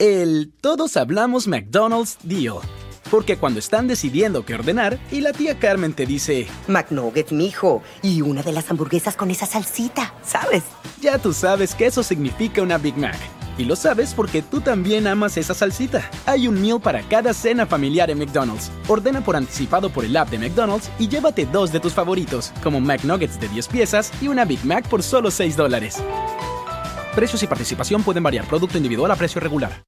El Todos Hablamos McDonald's Deal. Porque cuando están decidiendo qué ordenar y la tía Carmen te dice, McNuggets, mijo, y una de las hamburguesas con esa salsita, ¿sabes? Ya tú sabes que eso significa una Big Mac. Y lo sabes porque tú también amas esa salsita. Hay un meal para cada cena familiar en McDonald's. Ordena por anticipado por el app de McDonald's y llévate dos de tus favoritos, como McNuggets de 10 piezas y una Big Mac por solo 6 dólares. Precios y participación pueden variar. Producto individual a precio regular.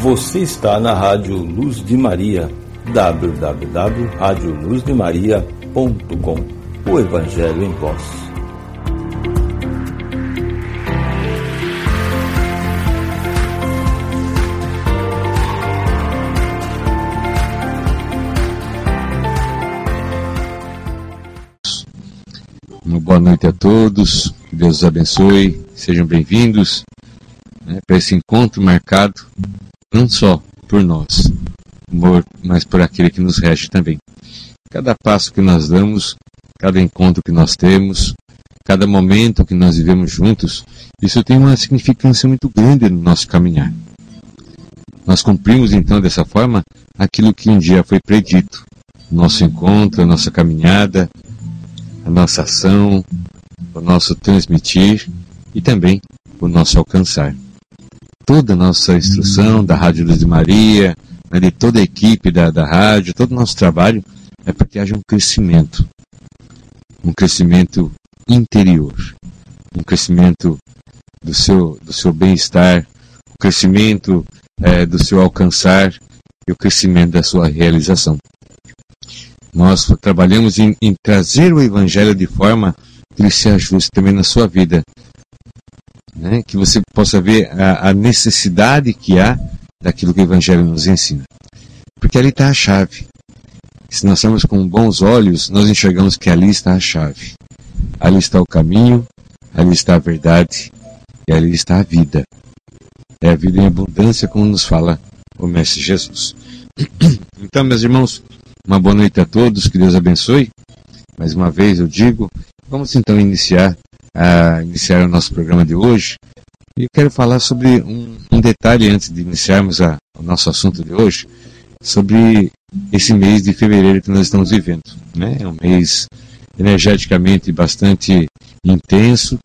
Você está na Rádio Luz de Maria, www.radioluzdemaria.com. O Evangelho em Voz. Uma boa noite a todos, Deus os abençoe, sejam bem-vindos né, para esse encontro marcado não só por nós, mas por aquele que nos rege também. Cada passo que nós damos, cada encontro que nós temos, cada momento que nós vivemos juntos, isso tem uma significância muito grande no nosso caminhar. Nós cumprimos então dessa forma aquilo que um dia foi predito. Nosso encontro, a nossa caminhada, a nossa ação, o nosso transmitir e também o nosso alcançar toda a nossa instrução da Rádio Luz de Maria, né, de toda a equipe da, da rádio, todo o nosso trabalho, é para que haja um crescimento. Um crescimento interior. Um crescimento do seu, do seu bem-estar, o um crescimento é, do seu alcançar e o crescimento da sua realização. Nós trabalhamos em, em trazer o Evangelho de forma que ele se ajuste também na sua vida, né, que você possa ver a, a, necessidade que há daquilo que o Evangelho nos ensina. Porque ali está a chave. Se nós estamos com bons olhos, nós enxergamos que ali está a chave. Ali está o caminho, ali está a verdade e ali está a vida. É a vida em abundância, como nos fala o Mestre Jesus. Então, meus irmãos, uma boa noite a todos, que Deus abençoe. Mais uma vez eu digo, vamos então iniciar a iniciar o nosso programa de hoje. E eu quero falar sobre um, um detalhe antes de iniciarmos a, o nosso assunto de hoje, sobre esse mês de fevereiro que nós estamos vivendo. Né? É um mês energeticamente bastante intenso,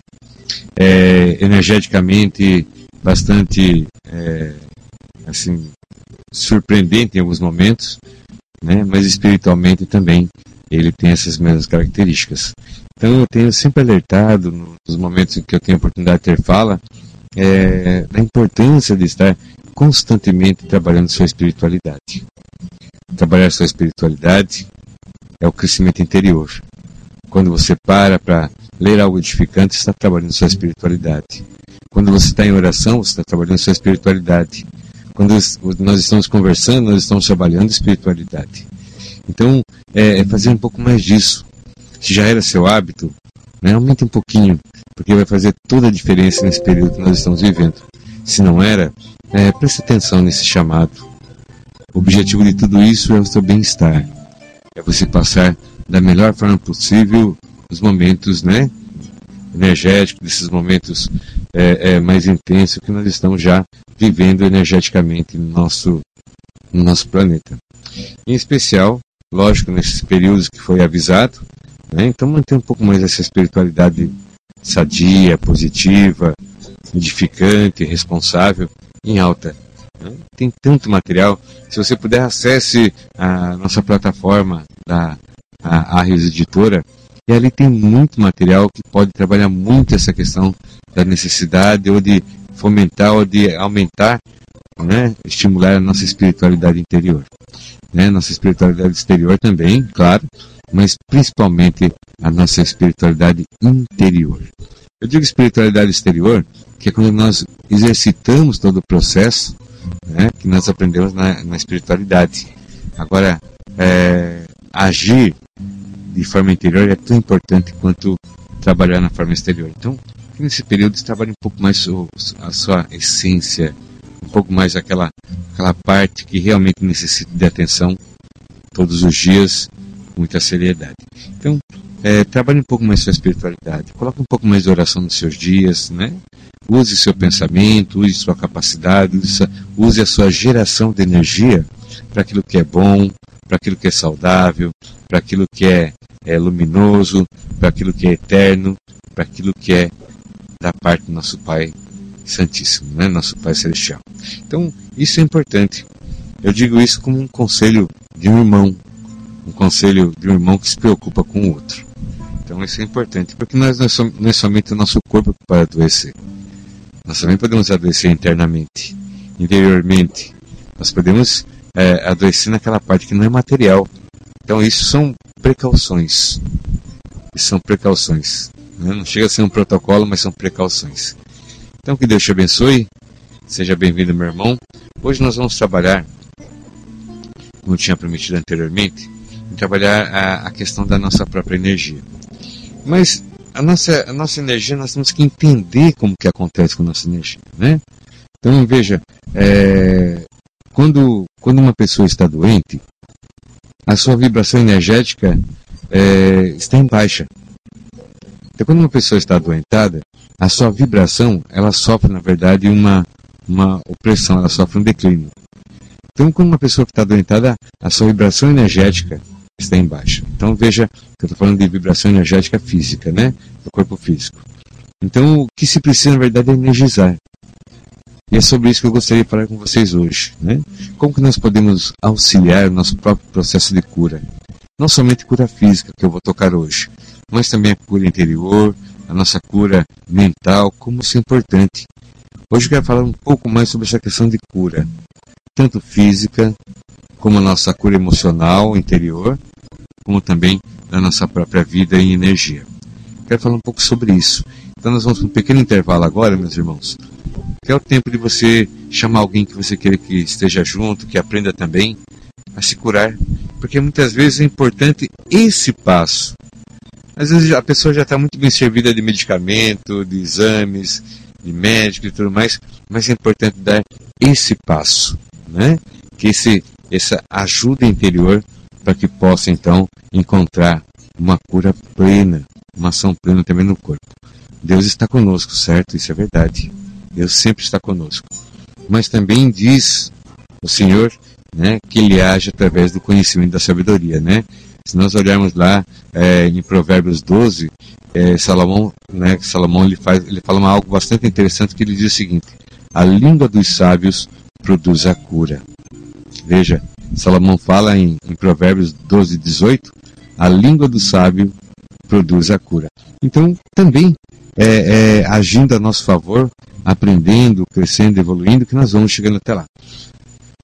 é, energeticamente bastante é, assim surpreendente em alguns momentos, né? mas espiritualmente também ele tem essas mesmas características. Então eu tenho sempre alertado nos momentos em que eu tenho a oportunidade de ter fala é, da importância de estar constantemente trabalhando sua espiritualidade. Trabalhar sua espiritualidade é o crescimento interior. Quando você para para ler algo edificante, está trabalhando sua espiritualidade. Quando você está em oração, você está trabalhando sua espiritualidade. Quando nós estamos conversando, nós estamos trabalhando espiritualidade. Então, é, é fazer um pouco mais disso. Se já era seu hábito, né, aumente um pouquinho, porque vai fazer toda a diferença nesse período que nós estamos vivendo. Se não era, é, preste atenção nesse chamado. O objetivo de tudo isso é o seu bem-estar. É você passar da melhor forma possível os momentos né, energéticos, desses momentos é, é, mais intensos que nós estamos já vivendo energeticamente no nosso, no nosso planeta. Em especial, lógico, nesses períodos que foi avisado. Né? Então, manter um pouco mais essa espiritualidade sadia, positiva, edificante, responsável, em alta. Né? Tem tanto material. Se você puder, acesse a nossa plataforma da Arres Editora. E ali tem muito material que pode trabalhar muito essa questão da necessidade ou de fomentar ou de aumentar, né, estimular a nossa espiritualidade interior né? nossa espiritualidade exterior também, claro, mas principalmente a nossa espiritualidade interior. Eu digo espiritualidade exterior, que é quando nós exercitamos todo o processo né, que nós aprendemos na, na espiritualidade. Agora, é, agir de forma interior é tão importante quanto trabalhar na forma exterior. Então, nesse período, você trabalha um pouco mais a sua essência, um pouco mais aquela, aquela parte que realmente necessita de atenção todos os dias, muita seriedade. Então, é, trabalhe um pouco mais sua espiritualidade, coloque um pouco mais de oração nos seus dias, né? Use seu pensamento, use sua capacidade, use, a sua geração de energia para aquilo que é bom, para aquilo que é saudável, para aquilo que é, é luminoso, para aquilo que é eterno, para aquilo que é da parte do nosso Pai Santíssimo, né? nosso Pai Celestial. Então, isso é importante. Eu digo isso como um conselho de um irmão, um conselho de um irmão que se preocupa com o outro. Então isso é importante, porque nós não, é somente o nosso corpo pode adoecer. Nós também podemos adoecer internamente, interiormente. Nós podemos é, adoecer naquela parte que não é material. Então isso são precauções. Isso são precauções. Né? Não chega a ser um protocolo, mas são precauções. Então que Deus te abençoe. Seja bem-vindo, meu irmão. Hoje nós vamos trabalhar, como eu tinha prometido anteriormente, trabalhar a, a questão da nossa própria energia. Mas a nossa, a nossa energia, nós temos que entender como que acontece com a nossa energia, né? Então, veja, é, quando, quando uma pessoa está doente, a sua vibração energética é, está em baixa. Então, quando uma pessoa está adoentada, a sua vibração, ela sofre, na verdade, uma, uma opressão, ela sofre um declínio. Então, quando uma pessoa está adoentada, a sua vibração energética está em baixa. Então veja que eu estou falando de vibração energética física, né? Do corpo físico. Então o que se precisa na verdade é energizar. E é sobre isso que eu gostaria de falar com vocês hoje, né? Como que nós podemos auxiliar o nosso próprio processo de cura? Não somente cura física que eu vou tocar hoje, mas também a cura interior, a nossa cura mental, como isso é importante. Hoje eu quero falar um pouco mais sobre essa questão de cura, tanto física como a nossa cura emocional interior, como também da nossa própria vida e energia. Quero falar um pouco sobre isso. Então nós vamos para um pequeno intervalo agora, meus irmãos, que é o tempo de você chamar alguém que você queira que esteja junto, que aprenda também a se curar, porque muitas vezes é importante esse passo. Às vezes a pessoa já está muito bem servida de medicamento, de exames, de médico e tudo mais, mas é importante dar esse passo, né? Que esse essa ajuda interior para que possa então encontrar uma cura plena, uma ação plena também no corpo. Deus está conosco, certo? Isso é verdade. Deus sempre está conosco. Mas também diz o Senhor né, que Ele age através do conhecimento da sabedoria. Né? Se nós olharmos lá é, em Provérbios 12, é, Salomão, né, Salomão ele, faz, ele fala algo bastante interessante que ele diz o seguinte: a língua dos sábios produz a cura. Veja, Salomão fala em, em Provérbios 12, 18, a língua do sábio produz a cura. Então, também é, é, agindo a nosso favor, aprendendo, crescendo, evoluindo, que nós vamos chegando até lá.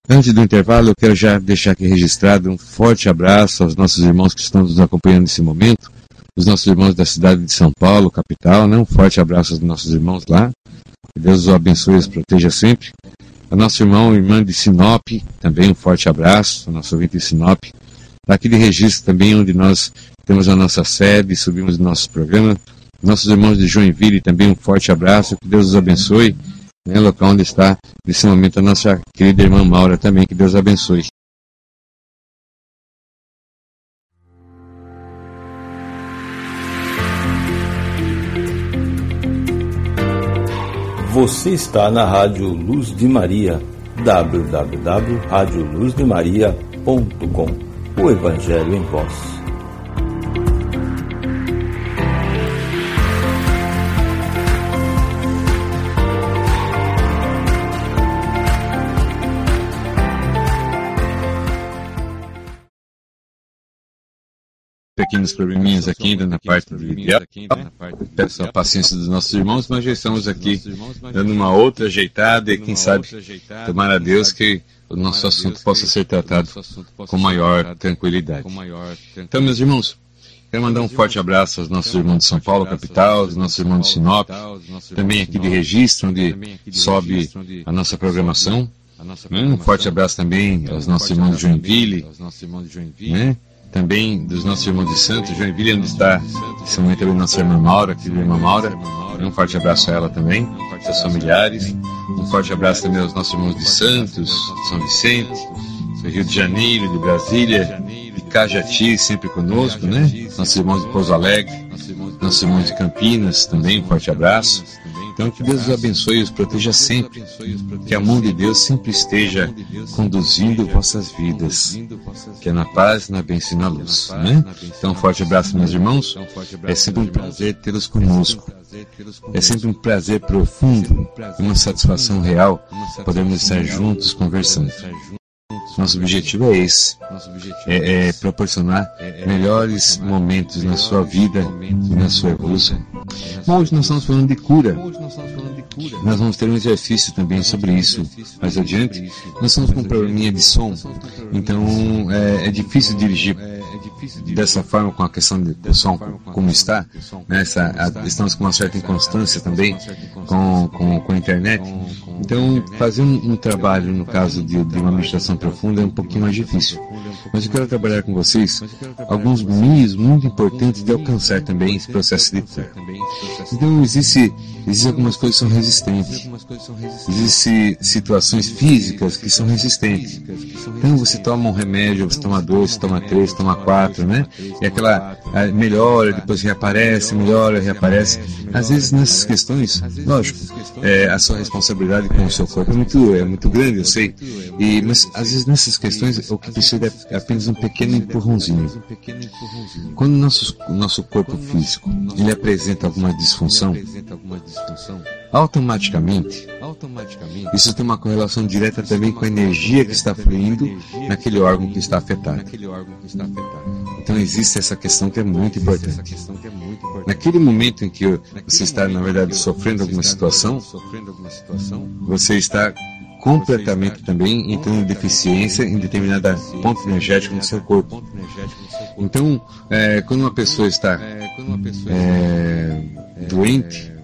Antes do intervalo, eu quero já deixar aqui registrado um forte abraço aos nossos irmãos que estão nos acompanhando nesse momento, os nossos irmãos da cidade de São Paulo, capital, né? um forte abraço aos nossos irmãos lá. Que Deus os abençoe e os proteja sempre a nosso irmão e irmã de Sinop, também um forte abraço, nosso ouvinte de Sinop. Aqui de registro também, onde nós temos a nossa sede, subimos o nosso programa. Nossos irmãos de Joinville também um forte abraço, que Deus os abençoe. Né, local onde está, nesse momento, a nossa querida irmã Maura também, que Deus abençoe. Você está na Rádio Luz de Maria, www.radioluzdemaria.com. O Evangelho em Voz. Pequenos probleminhas aqui ainda na parte de ideal. Peço a paciência dos nossos irmãos, mas já estamos aqui dando uma outra ajeitada e quem sabe, tomar a Deus que o nosso assunto possa ser tratado com maior tranquilidade. Então, meus irmãos, Quero mandar um forte abraço aos nossos irmãos de São Paulo, capital, aos nossos irmãos de Sinop, também aqui de Registro, onde sobe a nossa programação. Um forte abraço também aos nossos irmãos de Joinville, né? Também dos nossos irmãos de Santos, Joinville, onde está nesse momento também nossa irmã Maura, aqui irmã Maura. Um forte abraço a ela também, seus familiares. Um forte abraço também aos nossos irmãos de Santos, São Vicente, Rio de Janeiro, de Brasília, de Cajati sempre conosco, né? Nossos irmãos de Pouso Alegre, nossos irmãos de Campinas também, um forte abraço. Então que Deus os abençoe e os proteja sempre. Que a mão de Deus sempre esteja conduzindo vossas vidas. Que é na paz, na bênção e na luz. Né? Então um forte abraço, meus irmãos. É sempre um prazer tê-los conosco. É sempre um prazer profundo e uma satisfação real podermos estar juntos conversando. Nosso objetivo é esse: é, é proporcionar melhores momentos na sua vida e na sua evolução. Hoje nós estamos falando de cura. Nós vamos ter um exercício também sobre isso mais adiante. Nós estamos com um probleminha de som, então é, é difícil dirigir dessa forma com a questão do som como está. Né? Essa, a, estamos com uma certa inconstância também com, com, com a internet. Então, fazer um, um trabalho, no caso de, de uma meditação profunda, é um pouquinho mais difícil. Mas eu quero trabalhar com vocês alguns meios muito importantes de alcançar também esse processo de cura. Então, existe, existe algumas coisas que são resistentes. Existem situações físicas que são resistentes. Então, você toma um remédio, você toma dois, você toma três, você toma quatro, né? E aquela melhora, depois reaparece, melhora, reaparece. Às vezes, nessas questões, lógico, é, a sua responsabilidade com o seu corpo é muito, é muito grande, eu sei. E, mas, às vezes, nessas questões, o que precisa é apenas um pequeno empurrãozinho. Quando o nosso, nosso corpo físico ele apresenta alguma disfunção, automaticamente, isso tem uma correlação direta também com a energia que está fluindo naquele órgão que está afetado. Então existe essa questão que é muito importante. Naquele momento em que você está, na verdade, sofrendo alguma situação, você está completamente também entrando em deficiência em determinada ponto energético no seu corpo. Então, é, quando uma pessoa está é, doente,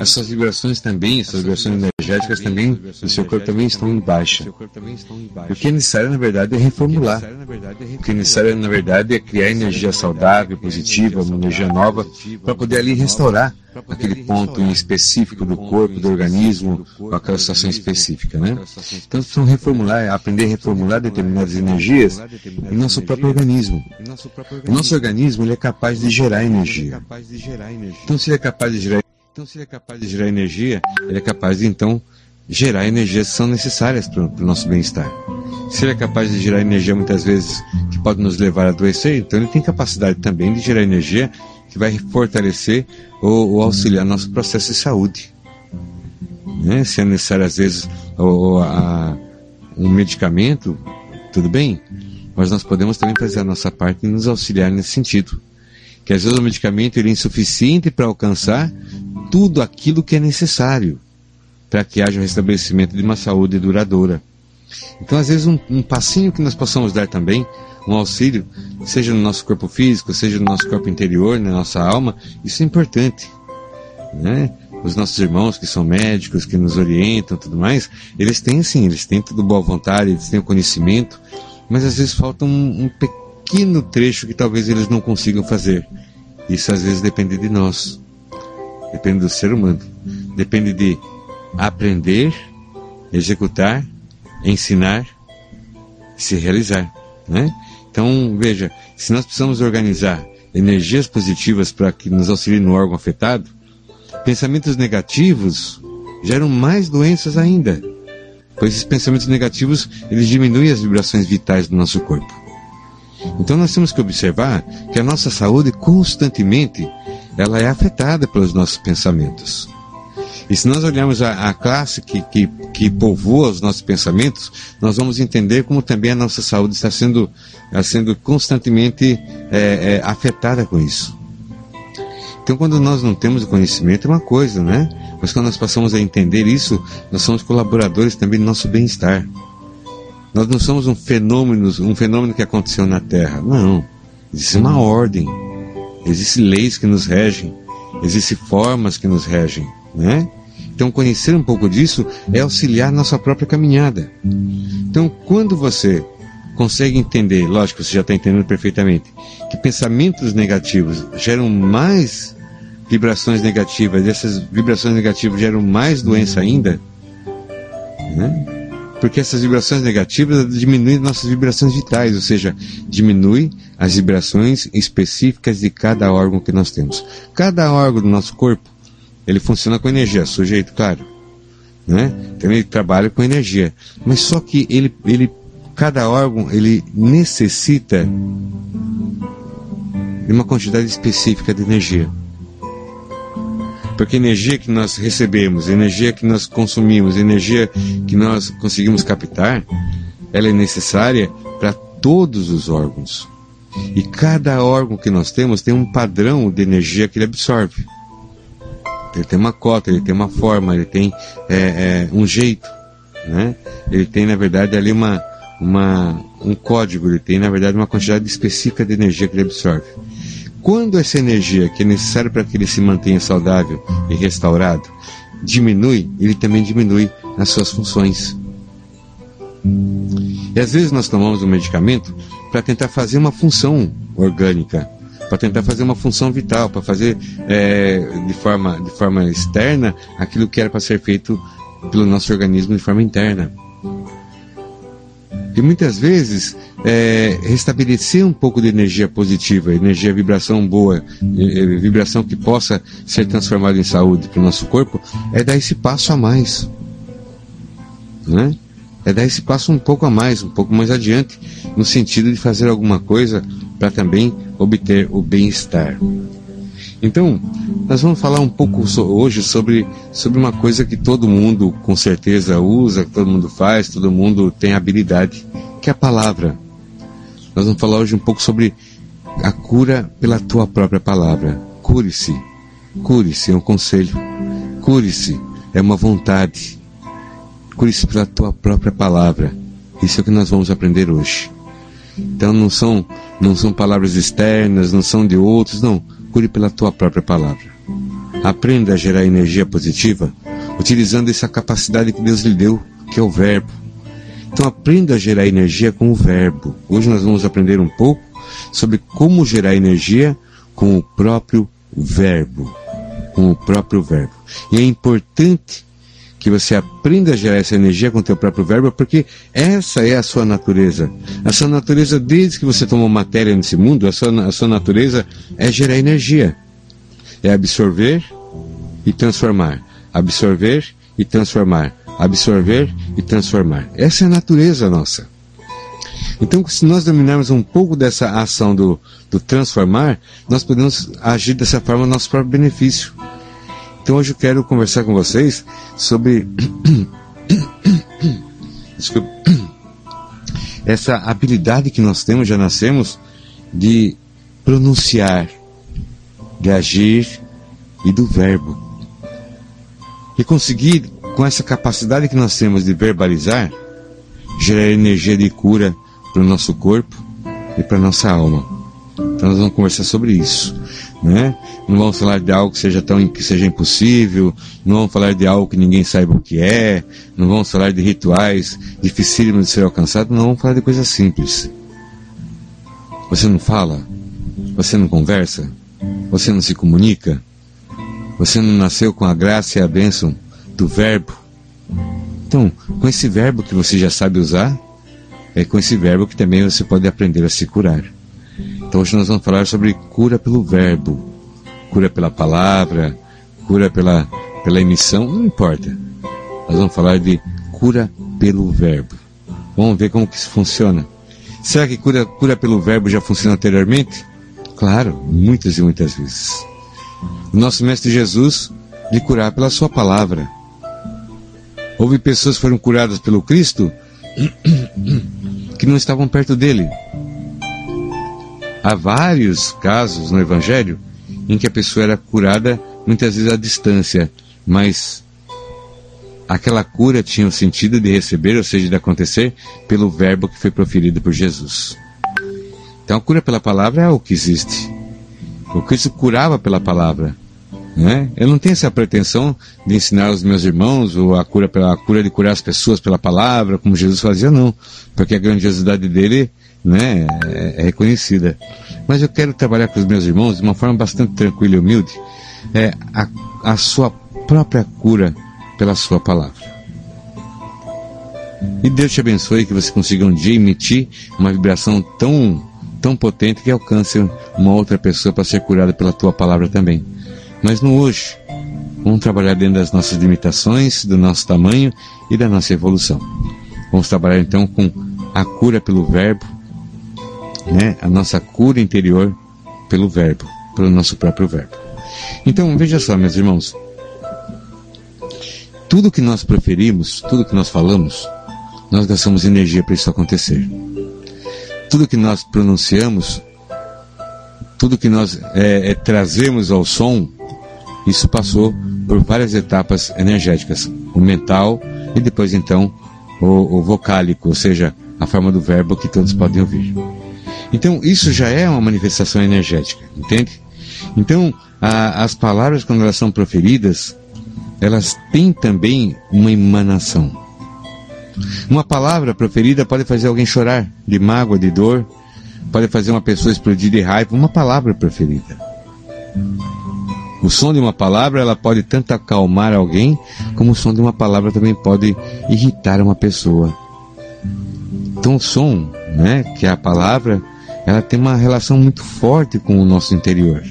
as suas vibrações também, as suas vibrações energéticas também do seu corpo também estão em baixa. O que é necessário, na verdade, é reformular. O que é necessário, na verdade, é criar energia saudável, positiva, uma energia nova, para poder ali restaurar aquele ponto em específico do corpo, do organismo, aquela situação específica, né? Então, precisamos reformular, aprender a reformular determinadas energias em nosso próprio organismo. O nosso organismo ele é capaz de gerar energia. Então, se ele é capaz de gerar então, se ele é capaz de gerar energia, ele é capaz de então gerar energias que são necessárias para o nosso bem-estar. Se ele é capaz de gerar energia muitas vezes que pode nos levar a adoecer, então ele tem capacidade também de gerar energia que vai fortalecer ou, ou auxiliar nosso processo de saúde. Né? Se é necessário às vezes ou, a, um medicamento, tudo bem, mas nós podemos também fazer a nossa parte e nos auxiliar nesse sentido. Que às vezes o medicamento ele é insuficiente para alcançar tudo aquilo que é necessário para que haja o restabelecimento de uma saúde duradoura. Então, às vezes, um, um, passinho que nós possamos dar também, um auxílio, seja no nosso corpo físico, seja no nosso corpo interior, na nossa alma, isso é importante. Né? Os nossos irmãos que são médicos, que nos orientam tudo mais, eles têm sim, eles têm tudo boa vontade, eles têm o conhecimento, mas às vezes falta um, um pequeno trecho que talvez eles não consigam fazer. Isso às vezes depende de nós depende do ser humano. Depende de aprender, executar, ensinar, se realizar. Né? Então, veja, se nós precisamos organizar energias positivas para que nos auxiliem no órgão afetado, pensamentos negativos geram mais doenças ainda. Pois esses pensamentos negativos, eles diminuem as vibrações vitais do nosso corpo. Então nós temos que observar que a nossa saúde constantemente ela é afetada pelos nossos pensamentos. E se nós olharmos a, a classe que, que, que, povoa os nossos pensamentos, nós vamos entender como também a nossa saúde está sendo, está sendo constantemente é, é, afetada com isso. Então, quando nós não temos o conhecimento, é uma coisa, né? Mas quando nós passamos a entender isso, nós somos colaboradores também do nosso bem-estar. Nós não somos um fenômeno, um fenômeno que aconteceu na Terra. Não. Existe uma ordem Existem leis que nos regem, existem formas que nos regem, né? Então, conhecer um pouco disso é auxiliar nossa própria caminhada. Então, quando você consegue entender, lógico, você já está entendendo perfeitamente, que pensamentos negativos geram mais vibrações negativas, e essas vibrações negativas geram mais doença ainda, né? Porque essas vibrações negativas diminuem nossas vibrações vitais, ou seja, diminui as vibrações específicas de cada órgão que nós temos. Cada órgão do nosso corpo, ele funciona com energia, sujeito, claro. Né? Então ele trabalha com energia. Mas só que ele, ele cada órgão ele necessita de uma quantidade específica de energia. Porque energia que nós recebemos, energia que nós consumimos, energia que nós conseguimos captar, ela é necessária para todos os órgãos. E cada órgão que nós temos tem um padrão de energia que ele absorve. Ele tem uma cota, ele tem uma forma, ele tem é, é, um jeito. Né? Ele tem, na verdade, ali uma, uma, um código, ele tem, na verdade, uma quantidade específica de energia que ele absorve. Quando essa energia que é necessária para que ele se mantenha saudável e restaurado diminui, ele também diminui as suas funções. E às vezes nós tomamos um medicamento para tentar fazer uma função orgânica, para tentar fazer uma função vital, para fazer é, de, forma, de forma externa aquilo que era para ser feito pelo nosso organismo de forma interna. E muitas vezes é, restabelecer um pouco de energia positiva, energia, vibração boa, vibração que possa ser transformada em saúde para o nosso corpo, é dar esse passo a mais. Né? É dar esse passo um pouco a mais, um pouco mais adiante, no sentido de fazer alguma coisa para também obter o bem-estar. Então, nós vamos falar um pouco hoje sobre, sobre uma coisa que todo mundo com certeza usa, que todo mundo faz, todo mundo tem habilidade, que é a palavra. Nós vamos falar hoje um pouco sobre a cura pela tua própria palavra. Cure-se. Cure-se é um conselho. Cure-se é uma vontade. Cure-se pela tua própria palavra. Isso é o que nós vamos aprender hoje. Então não são não são palavras externas, não são de outros, não procure pela tua própria palavra. Aprenda a gerar energia positiva utilizando essa capacidade que Deus lhe deu, que é o verbo. Então aprenda a gerar energia com o verbo. Hoje nós vamos aprender um pouco sobre como gerar energia com o próprio verbo. Com o próprio verbo. E é importante que você aprenda a gerar essa energia com o teu próprio verbo, porque essa é a sua natureza. A sua natureza, desde que você tomou matéria nesse mundo, a sua, a sua natureza é gerar energia. É absorver e transformar. Absorver e transformar. Absorver e transformar. Essa é a natureza nossa. Então, se nós dominarmos um pouco dessa ação do, do transformar, nós podemos agir dessa forma no nosso próprio benefício. Então hoje eu quero conversar com vocês sobre essa habilidade que nós temos, já nascemos, de pronunciar, de agir e do verbo. E conseguir, com essa capacidade que nós temos de verbalizar, gerar energia de cura para o nosso corpo e para a nossa alma. Então nós vamos conversar sobre isso né? Não vamos falar de algo que seja tão que seja impossível, não vamos falar de algo que ninguém saiba o que é, não vamos falar de rituais dificílimos de ser alcançados, não vamos falar de coisas simples. Você não fala? Você não conversa? Você não se comunica? Você não nasceu com a graça e a bênção do verbo? Então, com esse verbo que você já sabe usar, é com esse verbo que também você pode aprender a se curar. Então hoje nós vamos falar sobre cura pelo verbo, cura pela palavra, cura pela, pela emissão, não importa. Nós vamos falar de cura pelo verbo. Vamos ver como que isso funciona. Será que cura, cura pelo verbo já funciona anteriormente? Claro, muitas e muitas vezes. O nosso Mestre Jesus lhe curar pela sua palavra. Houve pessoas que foram curadas pelo Cristo que não estavam perto dele. Há vários casos no Evangelho em que a pessoa era curada muitas vezes à distância, mas aquela cura tinha o sentido de receber, ou seja, de acontecer, pelo verbo que foi proferido por Jesus. Então a cura pela palavra é o que existe. O Cristo curava pela palavra. Né? Eu não tenho essa pretensão de ensinar os meus irmãos ou a cura pela a cura de curar as pessoas pela palavra, como Jesus fazia, não, porque a grandiosidade dele né, é, é reconhecida. Mas eu quero trabalhar com os meus irmãos de uma forma bastante tranquila e humilde, é a, a sua própria cura pela sua palavra. E Deus te abençoe que você consiga um dia emitir uma vibração tão, tão potente que alcance uma outra pessoa para ser curada pela tua palavra também. Mas no hoje, vamos trabalhar dentro das nossas limitações, do nosso tamanho e da nossa evolução. Vamos trabalhar então com a cura pelo verbo, né? a nossa cura interior pelo verbo, pelo nosso próprio verbo. Então veja só, meus irmãos, tudo que nós preferimos, tudo que nós falamos, nós gastamos energia para isso acontecer. Tudo que nós pronunciamos, tudo que nós é, é, trazemos ao som, isso passou por várias etapas energéticas, o mental e depois então o, o vocálico, ou seja, a forma do verbo que todos podem ouvir. Então isso já é uma manifestação energética, entende? Então a, as palavras quando elas são proferidas, elas têm também uma emanação. Uma palavra proferida pode fazer alguém chorar de mágoa, de dor, pode fazer uma pessoa explodir de raiva. Uma palavra proferida. O som de uma palavra ela pode tanto acalmar alguém, como o som de uma palavra também pode irritar uma pessoa. Então o som, né, que é a palavra, ela tem uma relação muito forte com o nosso interior.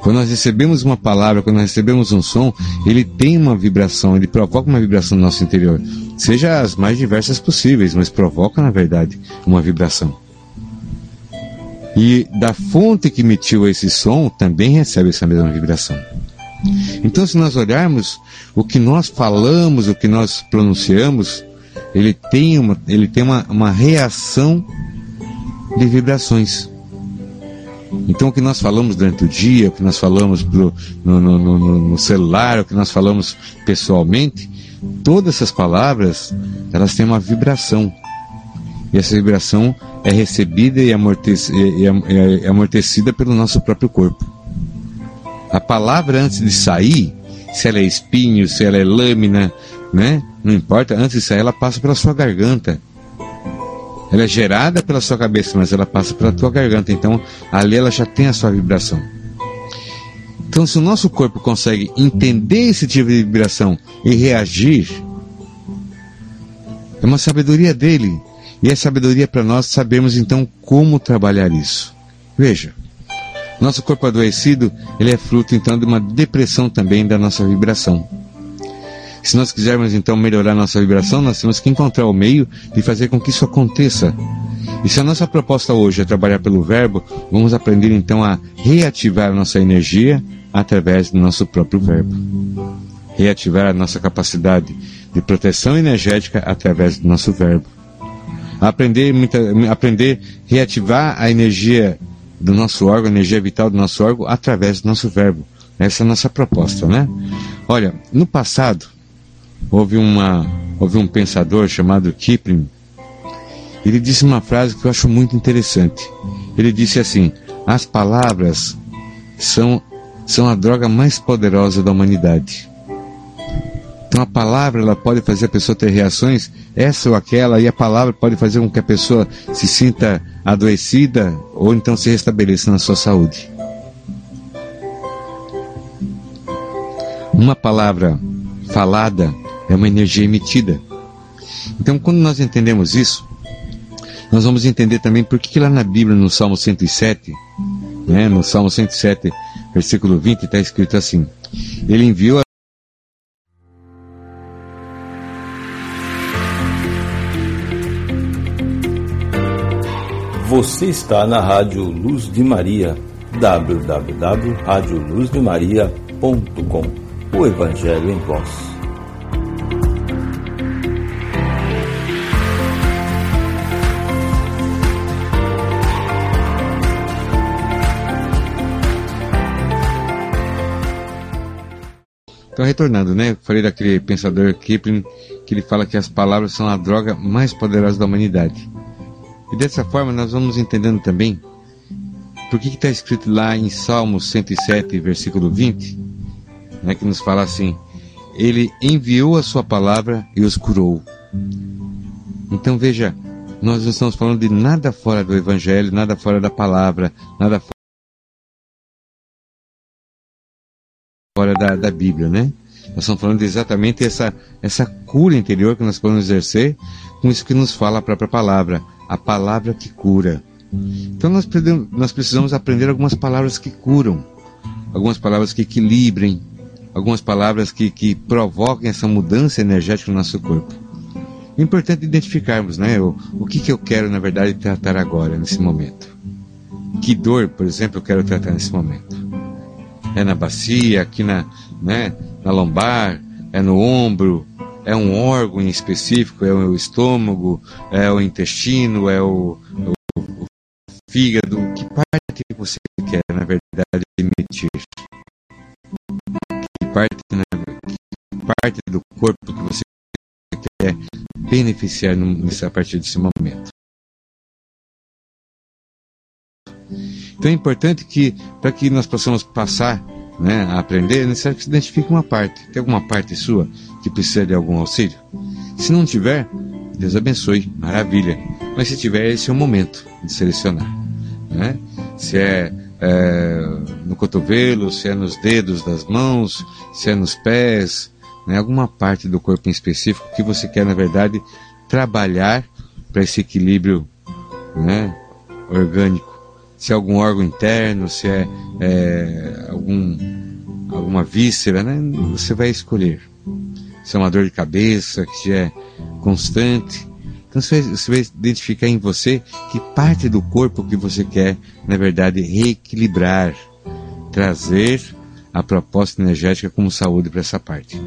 Quando nós recebemos uma palavra, quando nós recebemos um som, ele tem uma vibração, ele provoca uma vibração no nosso interior. Seja as mais diversas possíveis, mas provoca, na verdade, uma vibração. E da fonte que emitiu esse som também recebe essa mesma vibração. Então, se nós olharmos o que nós falamos, o que nós pronunciamos, ele tem uma, ele tem uma, uma reação de vibrações. Então, o que nós falamos durante o dia, o que nós falamos pro, no, no, no, no, celular, o que nós falamos pessoalmente, todas essas palavras, elas têm uma vibração. E essa vibração é recebida e, e, e, e amortecida pelo nosso próprio corpo. A palavra, antes de sair, se ela é espinho, se ela é lâmina, né? Não importa, antes de sair, ela passa pela sua garganta ela é gerada pela sua cabeça, mas ela passa pela tua garganta. Então, ali ela já tem a sua vibração. Então, se o nosso corpo consegue entender esse tipo de vibração e reagir, é uma sabedoria dele. E é sabedoria para nós sabermos então como trabalhar isso. Veja, nosso corpo adoecido, ele é fruto então de uma depressão também da nossa vibração. Se nós quisermos então melhorar nossa vibração, nós temos que encontrar o meio de fazer com que isso aconteça. E se a nossa proposta hoje é trabalhar pelo verbo, vamos aprender então a reativar a nossa energia através do nosso próprio verbo. Reativar a nossa capacidade de proteção energética através do nosso verbo. Aprender, aprender reativar a energia do nosso órgão, a energia vital do nosso órgão, através do nosso verbo. Essa é a nossa proposta, né? Olha, no passado, houve, uma, houve um pensador chamado Kipling. Ele disse uma frase que eu acho muito interessante. Ele disse assim: As palavras são, são a droga mais poderosa da humanidade. Então a palavra ela pode fazer a pessoa ter reações, essa ou aquela, e a palavra pode fazer com que a pessoa se sinta adoecida ou então se restabeleça na sua saúde. Uma palavra falada é uma energia emitida. Então, quando nós entendemos isso, nós vamos entender também por que, lá na Bíblia, no Salmo 107, né, no Salmo 107, versículo 20, está escrito assim: Ele enviou a Você está na Rádio Luz de Maria, www.radioluzdemaria.com. O Evangelho em Voz. Então, retornando, né? Falei daquele pensador Kipling que ele fala que as palavras são a droga mais poderosa da humanidade. E dessa forma nós vamos entendendo também por que está escrito lá em Salmo 107, versículo 20, né, que nos fala assim: Ele enviou a sua palavra e os curou. Então veja, nós não estamos falando de nada fora do Evangelho, nada fora da palavra, nada fora fora da, da Bíblia, né? Nós estamos falando exatamente essa, essa cura interior que nós podemos exercer com isso que nos fala a própria palavra, a palavra que cura. Então nós, nós precisamos aprender algumas palavras que curam, algumas palavras que equilibrem, algumas palavras que, que provoquem essa mudança energética no nosso corpo. É importante identificarmos né, o, o que, que eu quero, na verdade, tratar agora, nesse momento. Que dor, por exemplo, eu quero tratar nesse momento? É na bacia, aqui na, né, na lombar, é no ombro, é um órgão em específico, é o estômago, é o intestino, é o, o, o fígado. Que parte você quer, na verdade, emitir? Que parte, que parte do corpo que você quer beneficiar a partir desse momento? Então é importante que, para que nós possamos passar né, a aprender, é necessário que se identifique uma parte. Tem alguma parte sua que precisa de algum auxílio? Se não tiver, Deus abençoe, maravilha. Mas se tiver, esse é o momento de selecionar. Né? Se é, é no cotovelo, se é nos dedos das mãos, se é nos pés, né? alguma parte do corpo em específico que você quer, na verdade, trabalhar para esse equilíbrio né, orgânico se é algum órgão interno, se é, é algum, alguma víscera, né? Você vai escolher. Se é uma dor de cabeça que é constante. Então você vai, você vai identificar em você que parte do corpo que você quer, na verdade, reequilibrar, trazer a proposta energética como saúde para essa parte.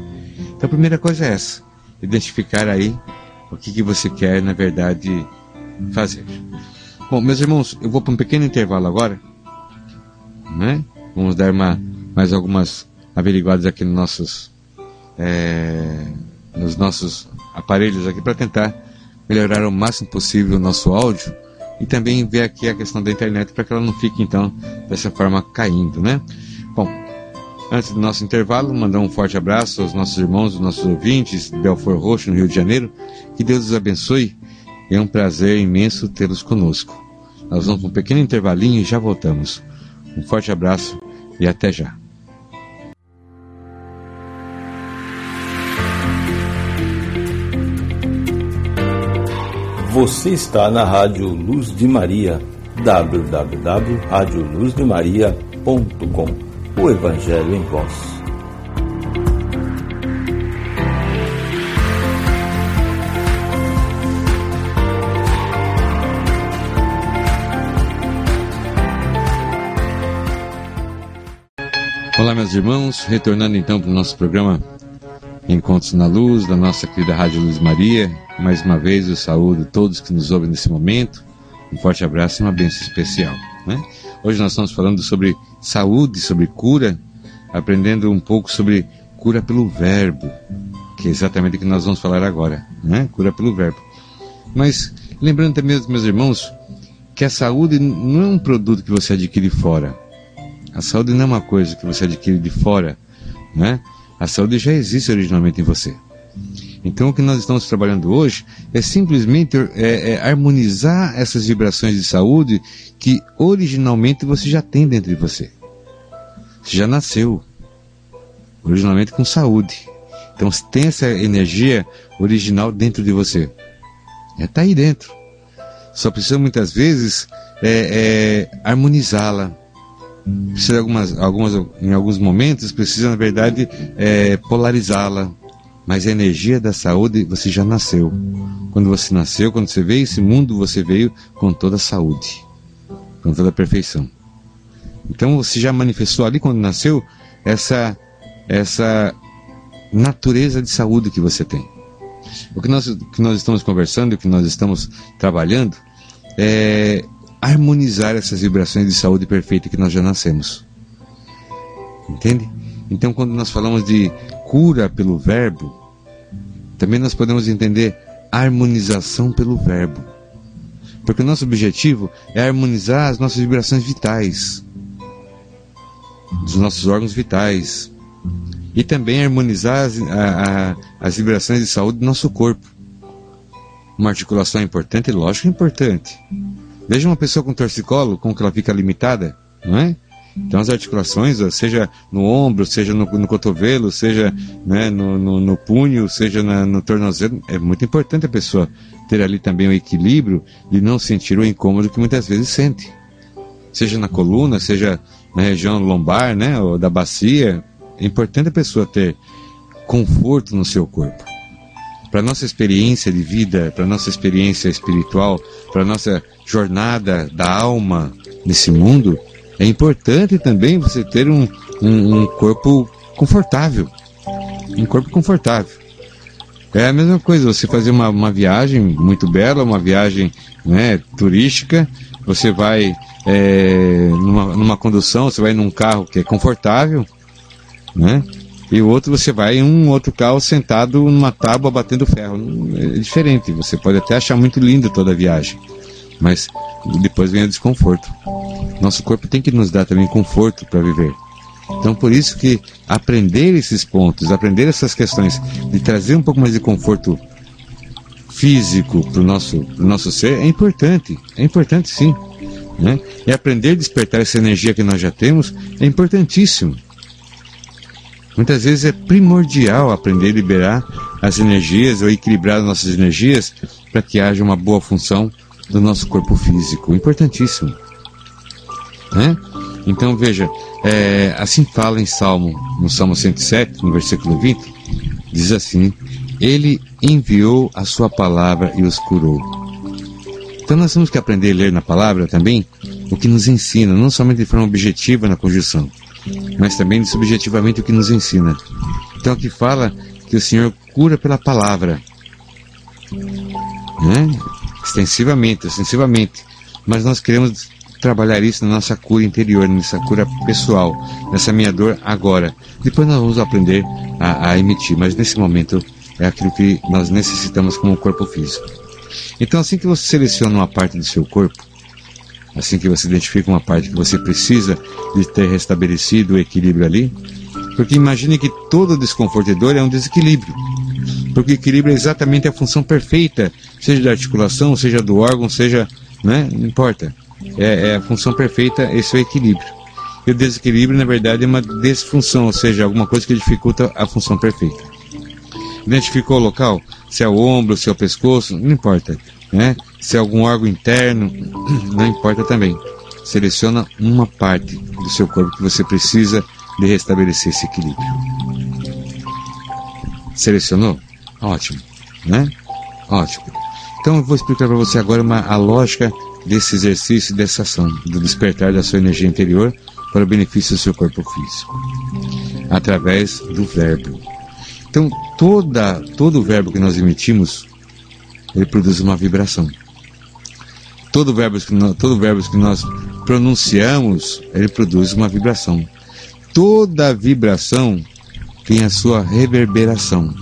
Então a primeira coisa é essa, identificar aí o que, que você quer, na verdade, fazer. Bom, meus irmãos, eu vou para um pequeno intervalo agora. Né? Vamos dar uma, mais algumas averiguadas aqui nos nossos, é, nos nossos aparelhos aqui para tentar melhorar o máximo possível o nosso áudio e também ver aqui a questão da internet para que ela não fique então dessa forma caindo, né? Bom, antes do nosso intervalo, mandar um forte abraço aos nossos irmãos, aos nossos ouvintes de Belfort Roxo, no Rio de Janeiro. Que Deus os abençoe é um prazer imenso tê-los conosco. Nós vamos para um pequeno intervalinho e já voltamos. Um forte abraço e até já. Você está na Rádio Luz de Maria, www.radioluzdemaria.com. O Evangelho em Voz. Olá, meus irmãos, retornando então para o nosso programa Encontros na Luz, da nossa querida Rádio Luz Maria. Mais uma vez eu saúdo todos que nos ouvem nesse momento. Um forte abraço e uma bênção especial. Né? Hoje nós estamos falando sobre saúde, sobre cura, aprendendo um pouco sobre cura pelo verbo, que é exatamente o que nós vamos falar agora, né? Cura pelo verbo. Mas lembrando também, meus irmãos, que a saúde não é um produto que você adquire fora. A saúde não é uma coisa que você adquire de fora, né? A saúde já existe originalmente em você. Então, o que nós estamos trabalhando hoje é simplesmente é, é harmonizar essas vibrações de saúde que originalmente você já tem dentro de você. Você já nasceu originalmente com saúde. Então, você tem essa energia original dentro de você. É tá aí dentro. Só precisa muitas vezes é, é, harmonizá-la, precisa algumas, algumas, em alguns momentos precisa na verdade é, polarizá-la. Mas a energia da saúde você já nasceu. Quando você nasceu, quando você veio esse mundo, você veio com toda a saúde, com toda a perfeição. Então você já manifestou ali quando nasceu essa essa natureza de saúde que você tem. O que nós, que nós estamos conversando, o que nós estamos trabalhando, é harmonizar essas vibrações de saúde perfeita que nós já nascemos. Entende? Então, quando nós falamos de cura pelo verbo, também nós podemos entender harmonização pelo verbo. Porque o nosso objetivo é harmonizar as nossas vibrações vitais, dos nossos órgãos vitais, e também harmonizar as, a, a, as vibrações de saúde do nosso corpo. Uma articulação importante? Lógico é importante. Veja uma pessoa com torcicolo, como que ela fica limitada, não é? Então as articulações, seja no ombro, seja no, no cotovelo, seja né, no, no, no, punho, seja na, no tornozelo, é muito importante a pessoa ter ali também o equilíbrio de não sentir o incômodo que muitas vezes sente. Seja na coluna, seja na região lombar, né, ou da bacia, é importante a pessoa ter conforto no seu corpo. Para nossa experiência de vida, para nossa experiência espiritual, para nossa jornada da alma nesse mundo, é importante também você ter um, um, um corpo confortável. Um corpo confortável. É a mesma coisa, você fazer uma, uma viagem muito bela, uma viagem né, turística, você vai é, numa, numa condução, você vai num carro que é confortável, né? E o outro você vai em um outro carro sentado numa tábua batendo ferro. É diferente, você pode até achar muito lindo toda a viagem, mas depois vem o desconforto. Nosso corpo tem que nos dar também conforto para viver. Então, por isso que aprender esses pontos, aprender essas questões, de trazer um pouco mais de conforto físico para o nosso, pro nosso ser, é importante. É importante sim. Né? E aprender a despertar essa energia que nós já temos é importantíssimo. Muitas vezes é primordial aprender a liberar as energias ou equilibrar as nossas energias para que haja uma boa função do nosso corpo físico. Importantíssimo. Né? Então veja, é, assim fala em Salmo, no Salmo 107, no versículo 20, diz assim: Ele enviou a sua palavra e os curou. Então nós temos que aprender a ler na palavra também o que nos ensina, não somente de forma objetiva na conjunção, mas também subjetivamente o que nos ensina. Então aqui fala que o Senhor cura pela palavra. Né? Extensivamente, extensivamente. Mas nós queremos trabalhar isso na nossa cura interior, nessa cura pessoal, nessa minha dor agora. Depois nós vamos aprender a, a emitir, mas nesse momento é aquilo que nós necessitamos como corpo físico. Então, assim que você seleciona uma parte do seu corpo, assim que você identifica uma parte que você precisa de ter restabelecido o equilíbrio ali, porque imagine que todo desconforto e dor é um desequilíbrio. Porque equilíbrio é exatamente a função perfeita, seja da articulação, seja do órgão, seja. Né? Não importa é, é a função perfeita, esse é o equilíbrio. E o desequilíbrio, na verdade, é uma desfunção, ou seja, alguma coisa que dificulta a função perfeita. Identificou o local? Se é o ombro, se é o pescoço, não importa. Né? Se é algum órgão interno, não importa também. Seleciona uma parte do seu corpo que você precisa de restabelecer esse equilíbrio. Selecionou? Ótimo, né? Ótimo. Então eu vou explicar para você agora uma, a lógica desse exercício, dessa ação, do despertar da sua energia interior para o benefício do seu corpo físico, através do verbo. Então, toda, todo verbo que nós emitimos, ele produz uma vibração. Todo verbo que nós, todo verbo que nós pronunciamos, ele produz uma vibração. Toda vibração tem a sua reverberação.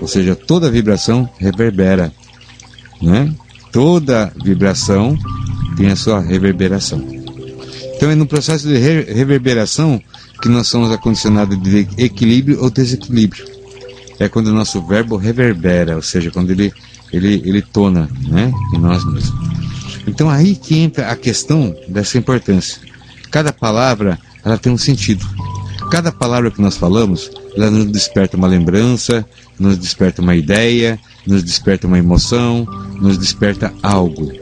Ou seja, toda vibração reverbera. Né? toda vibração tem a sua reverberação. Então é no processo de reverberação que nós somos acondicionados de equilíbrio ou desequilíbrio. É quando o nosso verbo reverbera, ou seja, quando ele, ele, ele tona né, em nós mesmos. Então aí que entra a questão dessa importância. Cada palavra ela tem um sentido. Cada palavra que nós falamos, ela nos desperta uma lembrança, nos desperta uma ideia, nos desperta uma emoção, nos desperta algo.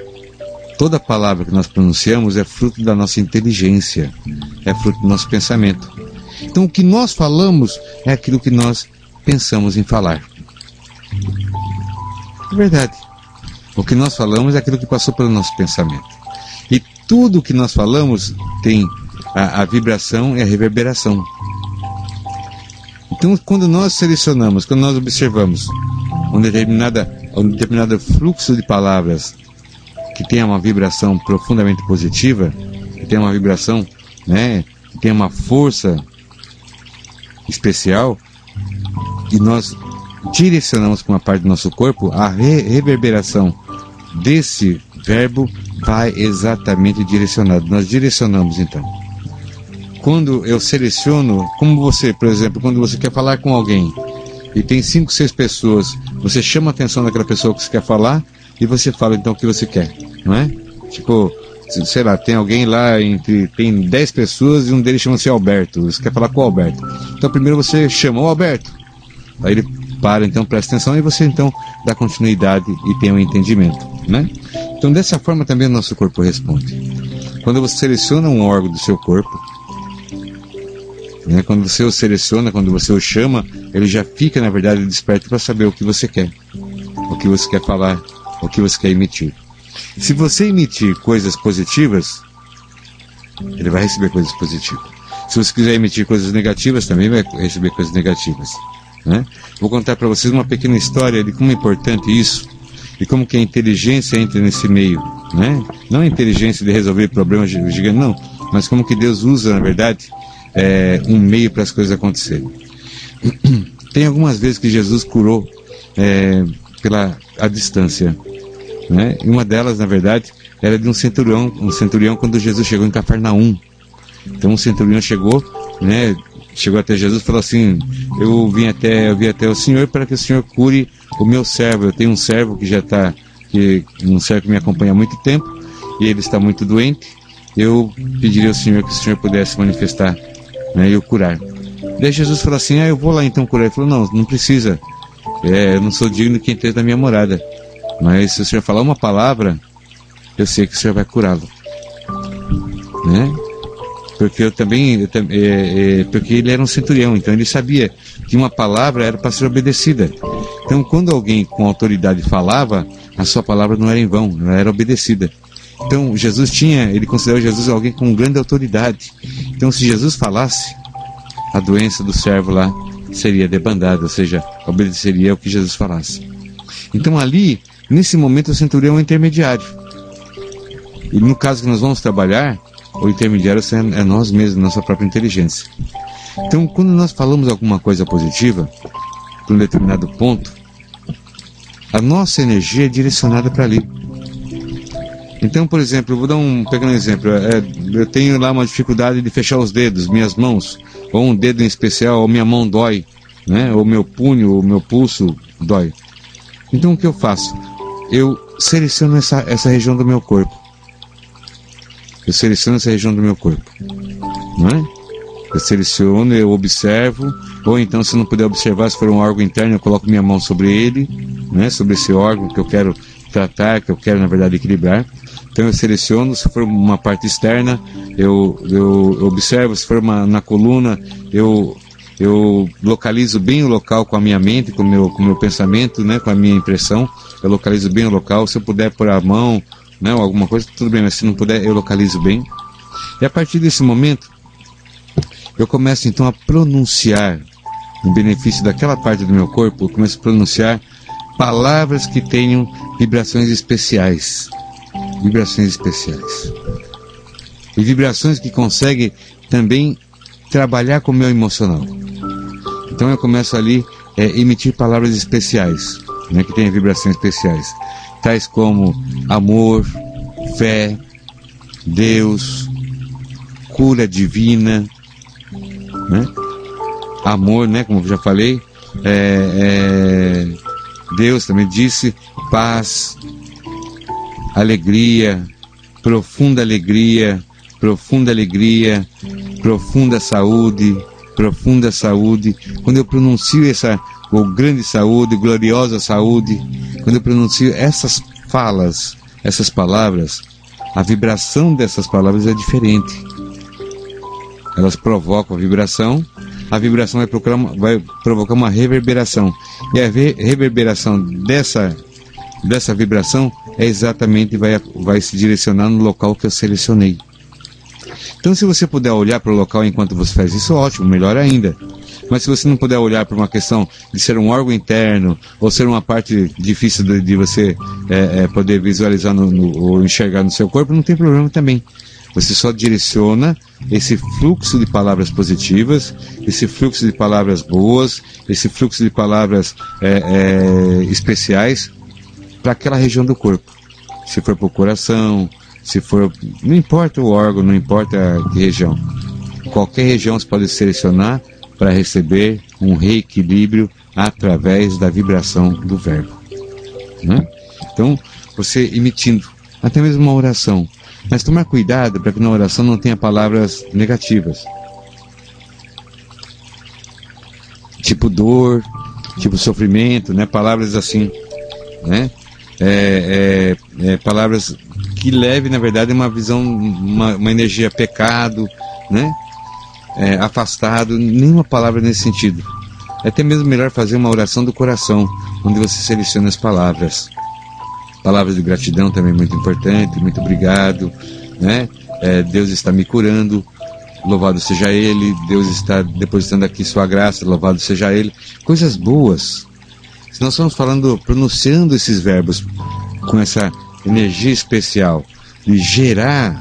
Toda palavra que nós pronunciamos é fruto da nossa inteligência, é fruto do nosso pensamento. Então, o que nós falamos é aquilo que nós pensamos em falar. É verdade. O que nós falamos é aquilo que passou pelo nosso pensamento. E tudo o que nós falamos tem a, a vibração e a reverberação. Então, quando nós selecionamos, quando nós observamos um, determinada, um determinado fluxo de palavras que tenha uma vibração profundamente positiva, que tenha uma vibração, né, que tenha uma força especial, e nós direcionamos com uma parte do nosso corpo, a re reverberação desse verbo vai exatamente direcionado. Nós direcionamos então. Quando eu seleciono, como você, por exemplo, quando você quer falar com alguém, e tem cinco, seis pessoas, você chama a atenção daquela pessoa que você quer falar e você fala então o que você quer, não é? Tipo, sei lá, tem alguém lá entre. Tem 10 pessoas e um deles chama-se Alberto. Você quer falar com o Alberto. Então primeiro você chama o Alberto. Aí ele para, então presta atenção e você então dá continuidade e tem um entendimento, né? Então dessa forma também o nosso corpo responde. Quando você seleciona um órgão do seu corpo, né, quando você o seleciona, quando você o chama, ele já fica na verdade desperto para saber o que você quer, o que você quer falar, o que você quer emitir. Se você emitir coisas positivas, ele vai receber coisas positivas. Se você quiser emitir coisas negativas, também vai receber coisas negativas. Né? Vou contar para vocês uma pequena história de como é importante isso e como que a inteligência entra nesse meio. Né? Não a inteligência de resolver problemas gigantes, não, mas como que Deus usa, na verdade, é, um meio para as coisas acontecerem. Tem algumas vezes que Jesus curou é, pela a distância. Né? E uma delas, na verdade, era de um centurião, um centurião quando Jesus chegou em Cafarnaum. Então o centurião chegou, né, chegou até Jesus e falou assim: Eu vim até, eu vim até o Senhor para que o Senhor cure o meu servo. Eu tenho um servo que já está, que um servo que me acompanha há muito tempo e ele está muito doente. Eu pediria ao Senhor que o Senhor pudesse manifestar né, e o curar. Daí Jesus falou assim: Ah, eu vou lá então curar. Ele falou: Não, não precisa. É, eu não sou digno de quem esteja da minha morada. Mas se o Senhor falar uma palavra, eu sei que o Senhor vai curá-lo. Né? Porque eu também, eu, é, é, porque ele era um centurião, então ele sabia que uma palavra era para ser obedecida. Então, quando alguém com autoridade falava, a sua palavra não era em vão, ela era obedecida. Então, Jesus tinha, ele considerava Jesus alguém com grande autoridade. Então, se Jesus falasse, a doença do servo lá seria debandada, ou seja, obedeceria ao que Jesus falasse. Então, ali, nesse momento, o centurião é um intermediário. E no caso que nós vamos trabalhar, o intermediário é nós mesmos, nossa própria inteligência. Então, quando nós falamos alguma coisa positiva, para um determinado ponto, a nossa energia é direcionada para ali. Então, por exemplo, eu vou dar um pequeno exemplo. É, eu tenho lá uma dificuldade de fechar os dedos, minhas mãos, ou um dedo em especial, ou minha mão dói, né? Ou meu punho, ou meu pulso dói. Então, o que eu faço? Eu seleciono essa, essa região do meu corpo eu seleciono essa região do meu corpo. Não é? Eu seleciono, eu observo, ou então, se não puder observar, se for um órgão interno, eu coloco minha mão sobre ele, né, sobre esse órgão que eu quero tratar, que eu quero, na verdade, equilibrar. Então, eu seleciono, se for uma parte externa, eu, eu observo, se for uma, na coluna, eu, eu localizo bem o local com a minha mente, com o meu, com meu pensamento, né, com a minha impressão, eu localizo bem o local. Se eu puder pôr a mão né, alguma coisa, tudo bem, mas se não puder, eu localizo bem. E a partir desse momento, eu começo então a pronunciar, em benefício daquela parte do meu corpo, eu começo a pronunciar palavras que tenham vibrações especiais. Vibrações especiais. E vibrações que conseguem também trabalhar com o meu emocional. Então eu começo ali a é, emitir palavras especiais, né, que tenham vibrações especiais tais como amor, fé, Deus, cura divina, né? Amor, né? Como já falei, é, é, Deus também disse paz, alegria, profunda alegria, profunda alegria, profunda saúde, profunda saúde. Quando eu pronuncio essa ou grande saúde, gloriosa saúde, quando eu pronuncio essas falas, essas palavras, a vibração dessas palavras é diferente. Elas provocam a vibração, a vibração vai, procurar, vai provocar uma reverberação. E a reverberação dessa, dessa vibração é exatamente vai, vai se direcionar no local que eu selecionei. Então, se você puder olhar para o local enquanto você faz isso, ótimo, melhor ainda. Mas se você não puder olhar para uma questão de ser um órgão interno ou ser uma parte difícil de, de você é, é, poder visualizar no, no, ou enxergar no seu corpo, não tem problema também. Você só direciona esse fluxo de palavras positivas, esse fluxo de palavras boas, esse fluxo de palavras é, é, especiais para aquela região do corpo. Se for para o coração, se for. Não importa o órgão, não importa que região. Qualquer região você pode selecionar para receber um reequilíbrio através da vibração do verbo. Né? Então, você emitindo até mesmo uma oração. Mas tomar cuidado para que na oração não tenha palavras negativas. Tipo dor, tipo sofrimento, né? Palavras assim, né? É, é, é, palavras que leve, na verdade, uma visão, uma, uma energia pecado, né? É, afastado, nenhuma palavra nesse sentido. É até mesmo melhor fazer uma oração do coração, onde você seleciona as palavras. Palavras de gratidão também muito importante, muito obrigado, né? É, Deus está me curando, louvado seja Ele, Deus está depositando aqui sua graça, louvado seja Ele. Coisas boas. Se nós estamos falando, pronunciando esses verbos com essa energia especial de gerar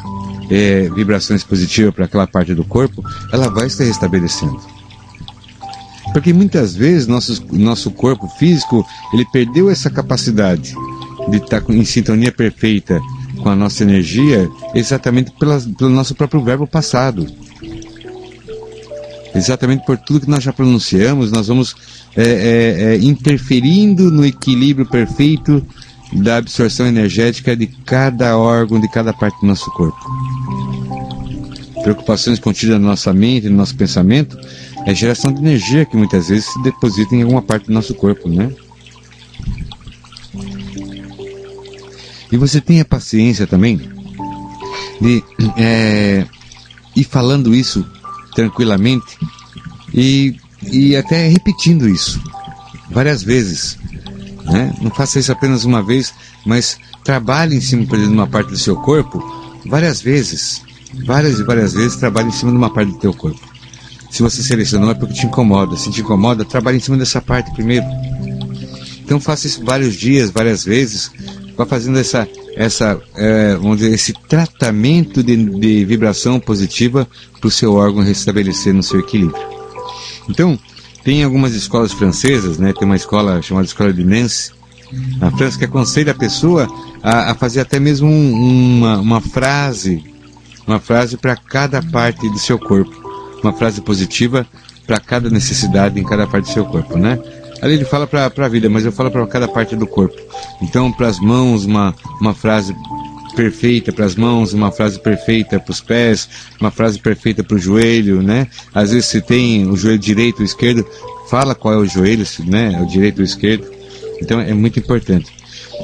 é, vibrações positivas para aquela parte do corpo, ela vai se restabelecendo. Porque muitas vezes nosso, nosso corpo físico ele perdeu essa capacidade de estar em sintonia perfeita com a nossa energia exatamente pela, pelo nosso próprio verbo passado. Exatamente por tudo que nós já pronunciamos, nós vamos é, é, é, interferindo no equilíbrio perfeito da absorção energética de cada órgão, de cada parte do nosso corpo. Preocupações contidas na nossa mente, no nosso pensamento, é geração de energia que muitas vezes se deposita em alguma parte do nosso corpo, né? E você tenha paciência também de é, ir falando isso tranquilamente e, e até repetindo isso várias vezes. Né? Não faça isso apenas uma vez, mas trabalhe em cima, de uma parte do seu corpo várias vezes. Várias e várias vezes trabalhe em cima de uma parte do teu corpo. Se você selecionou é porque te incomoda. Se te incomoda, trabalhe em cima dessa parte primeiro. Então faça isso vários dias, várias vezes, vá fazendo essa, essa é, vamos dizer, esse tratamento de, de vibração positiva para o seu órgão restabelecer no seu equilíbrio. Então, tem algumas escolas francesas, né? Tem uma escola chamada Escola de Nancy, na França, que aconselha a pessoa a, a fazer até mesmo um, uma, uma frase, uma frase para cada parte do seu corpo, uma frase positiva para cada necessidade em cada parte do seu corpo, né? Ali ele fala para a vida, mas eu falo para cada parte do corpo. Então, para as mãos, uma, uma frase perfeita para as mãos, uma frase perfeita para os pés, uma frase perfeita para o joelho, né? Às vezes se tem o joelho direito ou esquerdo, fala qual é o joelho, né? É o direito ou esquerdo. Então é muito importante.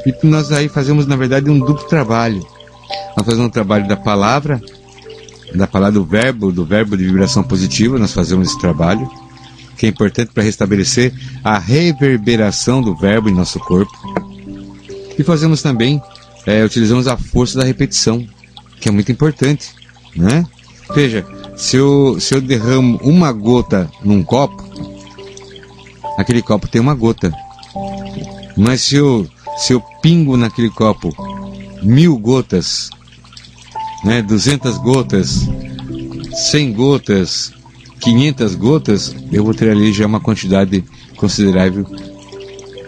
E nós aí fazemos, na verdade, um duplo trabalho. Nós fazemos um trabalho da palavra, da palavra do verbo, do verbo de vibração positiva, nós fazemos esse trabalho que é importante para restabelecer a reverberação do verbo em nosso corpo. E fazemos também, é, utilizamos a força da repetição, que é muito importante, né? Veja, se eu, se eu derramo uma gota num copo, aquele copo tem uma gota. Mas se eu, se eu pingo naquele copo mil gotas, né, 200 gotas, 100 gotas, 500 gotas, eu vou ter ali já uma quantidade considerável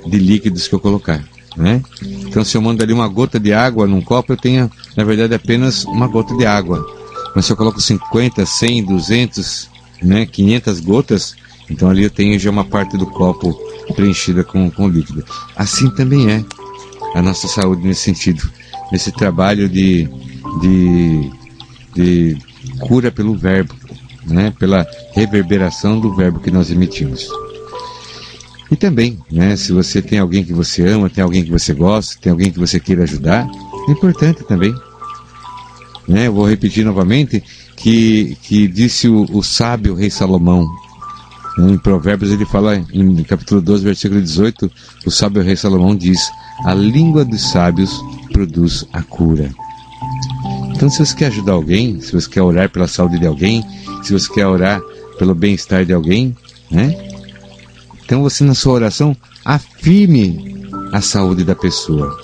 de líquidos que eu colocar. Né? Então, se eu mando ali uma gota de água num copo, eu tenho, na verdade, apenas uma gota de água. Mas se eu coloco 50, 100, 200, né, 500 gotas, então ali eu tenho já uma parte do copo preenchida com, com líquido. Assim também é a nossa saúde nesse sentido, nesse trabalho de, de, de cura pelo verbo né, pela reverberação do verbo que nós emitimos. E também, né, se você tem alguém que você ama, tem alguém que você gosta, tem alguém que você queira ajudar, é importante também. Né, eu vou repetir novamente que, que disse o, o sábio rei Salomão. Né, em Provérbios ele fala, em capítulo 12, versículo 18, o sábio rei Salomão diz: A língua dos sábios produz a cura. Então, se você quer ajudar alguém, se você quer orar pela saúde de alguém, se você quer orar pelo bem-estar de alguém, né? Então, você na sua oração afirme a saúde da pessoa.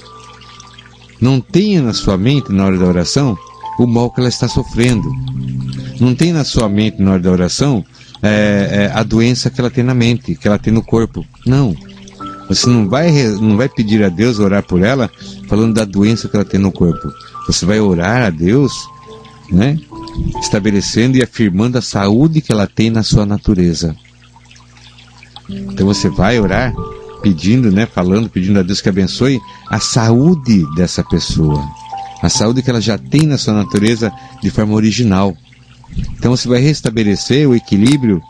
Não tenha na sua mente, na hora da oração, o mal que ela está sofrendo. Não tenha na sua mente, na hora da oração, é, é, a doença que ela tem na mente, que ela tem no corpo. Não. Você não vai, não vai pedir a Deus orar por ela falando da doença que ela tem no corpo. Você vai orar a Deus, né? Estabelecendo e afirmando a saúde que ela tem na sua natureza. Então você vai orar pedindo, né, falando, pedindo a Deus que abençoe a saúde dessa pessoa, a saúde que ela já tem na sua natureza de forma original. Então você vai restabelecer o equilíbrio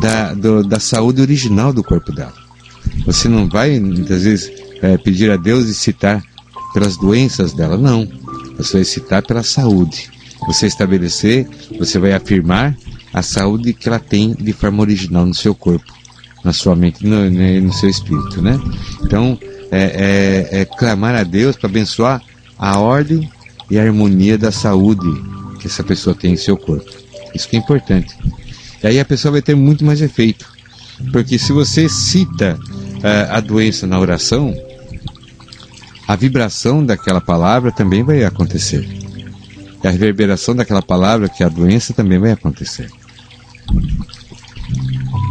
da, do, da saúde original do corpo dela. Você não vai, muitas vezes, é, pedir a Deus e citar pelas doenças dela, não. Você vai citar pela saúde. Você estabelecer, você vai afirmar a saúde que ela tem de forma original no seu corpo, na sua mente e no, no, seu espírito, né? Então, é, é, é clamar a Deus para abençoar a ordem e a harmonia da saúde que essa pessoa tem em seu corpo. Isso que é importante. E aí a pessoa vai ter muito mais efeito. Porque se você cita uh, a doença na oração, a vibração daquela palavra também vai acontecer. E a reverberação daquela palavra, que é a doença, também vai acontecer.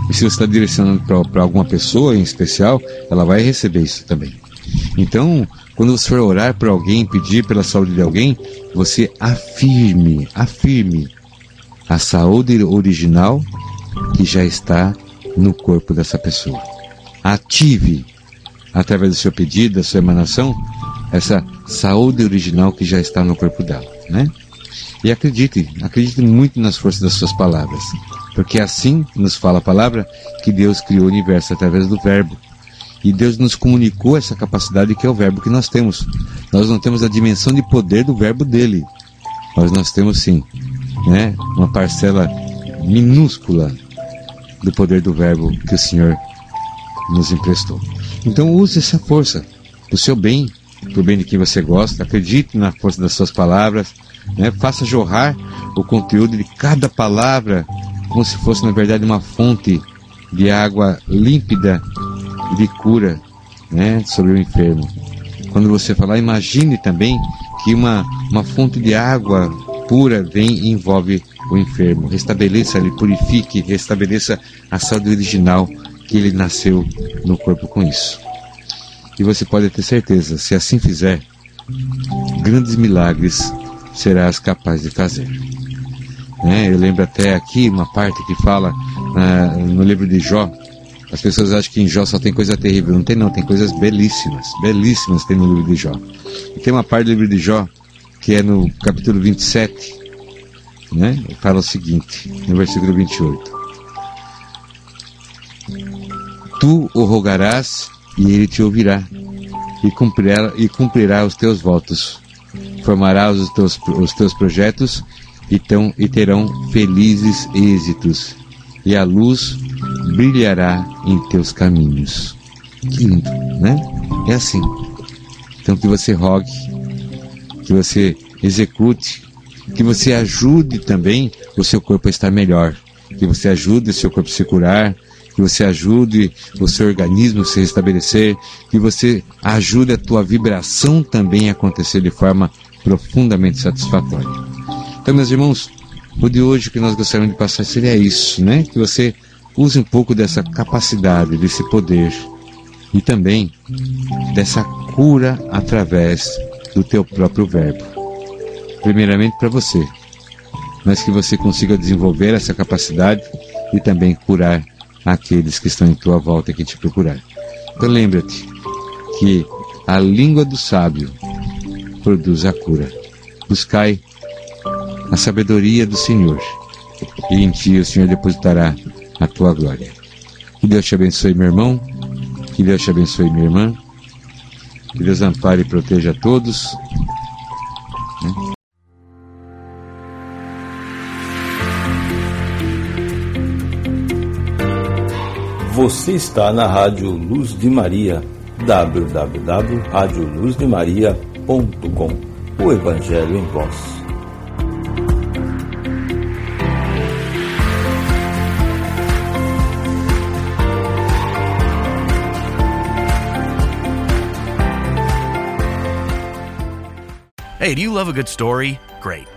E se você está direcionando para alguma pessoa em especial, ela vai receber isso também. Então, quando você for orar por alguém, pedir pela saúde de alguém, você afirme, afirme a saúde original que já está no corpo dessa pessoa. Ative, através do seu pedido, da sua emanação, essa saúde original que já está no corpo dela, né? E acredite, acredite muito nas forças das suas palavras, porque assim nos fala a palavra que Deus criou o universo através do Verbo. E Deus nos comunicou essa capacidade que é o Verbo que nós temos. Nós não temos a dimensão de poder do Verbo dele, mas nós temos sim, né, uma parcela minúscula do poder do Verbo que o Senhor nos emprestou. Então use essa força para o seu bem, para o bem de quem você gosta. Acredite na força das suas palavras né? Faça jorrar o conteúdo de cada palavra como se fosse, na verdade, uma fonte de água límpida e de cura né? sobre o enfermo. Quando você falar, imagine também que uma, uma fonte de água pura vem e envolve o enfermo. Restabeleça ele, purifique, restabeleça a saúde original que ele nasceu no corpo com isso. E você pode ter certeza, se assim fizer, grandes milagres serás capaz de fazer. Né? Eu lembro até aqui uma parte que fala uh, no livro de Jó. As pessoas acham que em Jó só tem coisa terrível. Não tem, não. Tem coisas belíssimas. Belíssimas tem no livro de Jó. E tem uma parte do livro de Jó que é no capítulo 27. Né? Fala o seguinte, no versículo 28. Tu o rogarás e ele te ouvirá, e cumprirá, e cumprirá os teus votos formarás os teus, os teus projetos e, tão, e terão felizes êxitos, e a luz brilhará em teus caminhos. Que lindo, né? É assim. Então que você rogue, que você execute, que você ajude também o seu corpo a estar melhor, que você ajude o seu corpo a se curar, que você ajude o seu organismo a se restabelecer, que você ajude a tua vibração também a acontecer de forma profundamente satisfatória. Então, meus irmãos, o de hoje que nós gostaríamos de passar seria isso, né? Que você use um pouco dessa capacidade, desse poder e também dessa cura através do teu próprio verbo. Primeiramente para você, mas que você consiga desenvolver essa capacidade e também curar aqueles que estão em tua volta que te procurar. Então lembra-te que a língua do sábio produz a cura. Buscai a sabedoria do Senhor, e em ti o Senhor depositará a tua glória. Que Deus te abençoe, meu irmão. Que Deus te abençoe, minha irmã. Que Deus ampare e proteja a todos. Você está na Rádio Luz de Maria, www.radioluzdemaria.com o Evangelho em Voz. Hey, do you love a good story? Great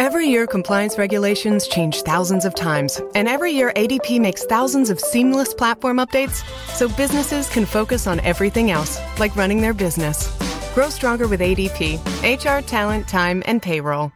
Every year, compliance regulations change thousands of times, and every year, ADP makes thousands of seamless platform updates so businesses can focus on everything else, like running their business. Grow stronger with ADP HR, talent, time, and payroll.